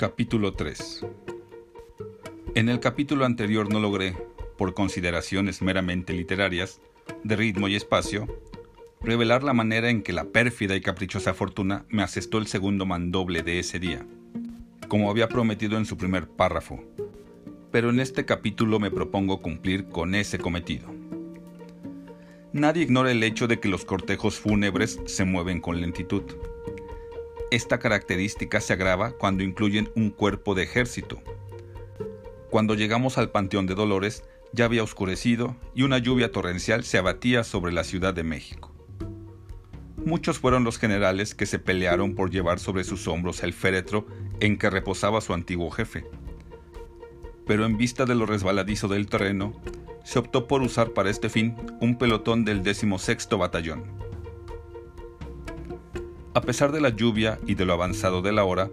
Capítulo 3 En el capítulo anterior no logré, por consideraciones meramente literarias, de ritmo y espacio, revelar la manera en que la pérfida y caprichosa fortuna me asestó el segundo mandoble de ese día, como había prometido en su primer párrafo, pero en este capítulo me propongo cumplir con ese cometido. Nadie ignora el hecho de que los cortejos fúnebres se mueven con lentitud esta característica se agrava cuando incluyen un cuerpo de ejército. Cuando llegamos al Panteón de Dolores, ya había oscurecido y una lluvia torrencial se abatía sobre la Ciudad de México. Muchos fueron los generales que se pelearon por llevar sobre sus hombros el féretro en que reposaba su antiguo jefe. Pero en vista de lo resbaladizo del terreno, se optó por usar para este fin un pelotón del 16 Batallón. A pesar de la lluvia y de lo avanzado de la hora,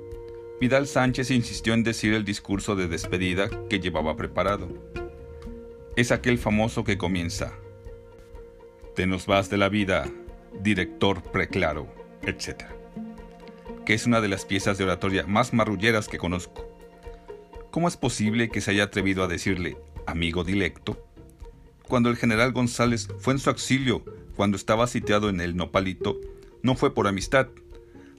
Vidal Sánchez insistió en decir el discurso de despedida que llevaba preparado. Es aquel famoso que comienza, Te nos vas de la vida, director preclaro, etc. Que es una de las piezas de oratoria más marrulleras que conozco. ¿Cómo es posible que se haya atrevido a decirle, amigo dilecto, cuando el general González fue en su auxilio cuando estaba sitiado en el Nopalito no fue por amistad,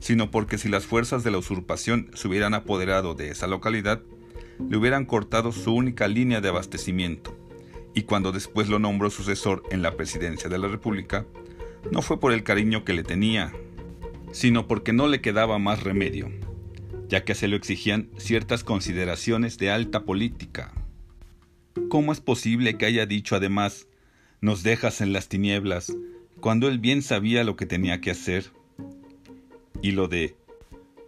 sino porque si las fuerzas de la usurpación se hubieran apoderado de esa localidad, le hubieran cortado su única línea de abastecimiento, y cuando después lo nombró sucesor en la presidencia de la República, no fue por el cariño que le tenía, sino porque no le quedaba más remedio, ya que se lo exigían ciertas consideraciones de alta política. ¿Cómo es posible que haya dicho además, nos dejas en las tinieblas, cuando él bien sabía lo que tenía que hacer. Y lo de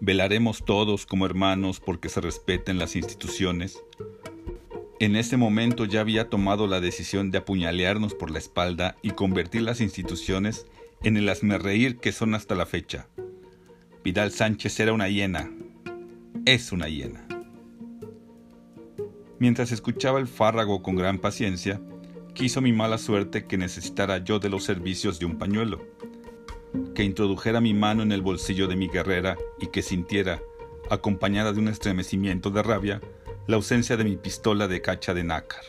velaremos todos como hermanos porque se respeten las instituciones. En ese momento ya había tomado la decisión de apuñalearnos por la espalda y convertir las instituciones en el asmerreír que son hasta la fecha. Vidal Sánchez era una hiena. Es una hiena. Mientras escuchaba el fárrago con gran paciencia, quiso mi mala suerte que necesitara yo de los servicios de un pañuelo, que introdujera mi mano en el bolsillo de mi guerrera y que sintiera, acompañada de un estremecimiento de rabia, la ausencia de mi pistola de cacha de nácar.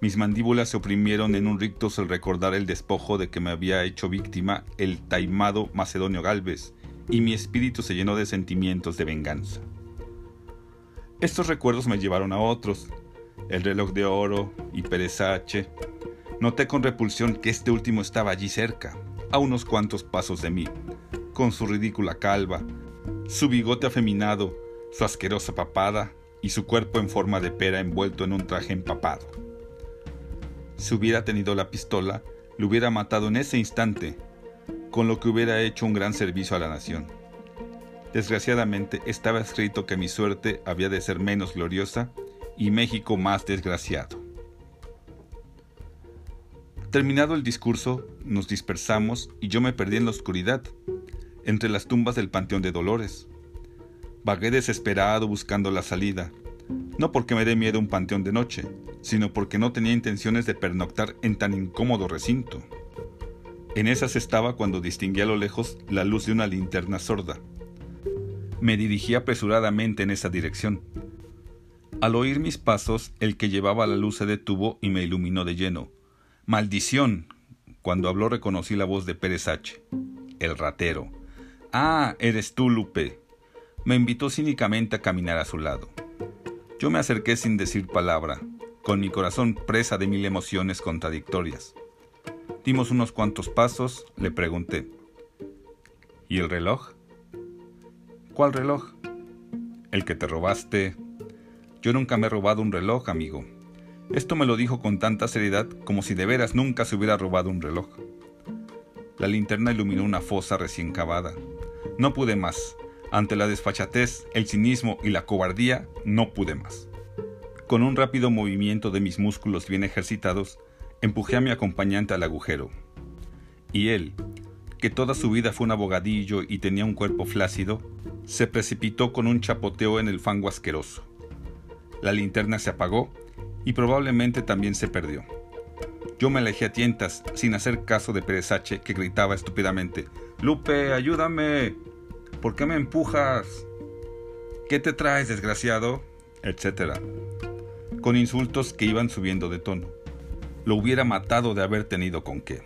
Mis mandíbulas se oprimieron en un rictus al recordar el despojo de que me había hecho víctima el taimado Macedonio Galvez, y mi espíritu se llenó de sentimientos de venganza. Estos recuerdos me llevaron a otros, el reloj de oro y Perezache, noté con repulsión que este último estaba allí cerca, a unos cuantos pasos de mí, con su ridícula calva, su bigote afeminado, su asquerosa papada y su cuerpo en forma de pera envuelto en un traje empapado. Si hubiera tenido la pistola, lo hubiera matado en ese instante, con lo que hubiera hecho un gran servicio a la nación. Desgraciadamente estaba escrito que mi suerte había de ser menos gloriosa y México más desgraciado. Terminado el discurso, nos dispersamos y yo me perdí en la oscuridad, entre las tumbas del Panteón de Dolores. Vagué desesperado buscando la salida, no porque me dé miedo un panteón de noche, sino porque no tenía intenciones de pernoctar en tan incómodo recinto. En esas estaba cuando distinguí a lo lejos la luz de una linterna sorda. Me dirigí apresuradamente en esa dirección, al oír mis pasos, el que llevaba la luz se detuvo y me iluminó de lleno. ¡Maldición! Cuando habló reconocí la voz de Pérez H. El ratero. Ah, eres tú, Lupe. Me invitó cínicamente a caminar a su lado. Yo me acerqué sin decir palabra, con mi corazón presa de mil emociones contradictorias. Dimos unos cuantos pasos, le pregunté. ¿Y el reloj? ¿Cuál reloj? El que te robaste yo nunca me he robado un reloj, amigo. Esto me lo dijo con tanta seriedad como si de veras nunca se hubiera robado un reloj. La linterna iluminó una fosa recién cavada. No pude más. Ante la desfachatez, el cinismo y la cobardía, no pude más. Con un rápido movimiento de mis músculos bien ejercitados, empujé a mi acompañante al agujero. Y él, que toda su vida fue un abogadillo y tenía un cuerpo flácido, se precipitó con un chapoteo en el fango asqueroso. La linterna se apagó y probablemente también se perdió. Yo me alejé a tientas, sin hacer caso de Pérez H, que gritaba estúpidamente: Lupe, ayúdame. ¿Por qué me empujas? ¿Qué te traes, desgraciado? etcétera, con insultos que iban subiendo de tono. Lo hubiera matado de haber tenido con qué.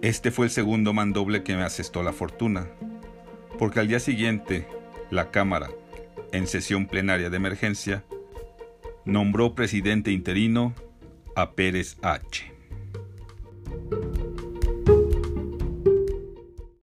Este fue el segundo mandoble que me asestó la fortuna, porque al día siguiente, la Cámara, en sesión plenaria de emergencia, nombró presidente interino a Pérez H.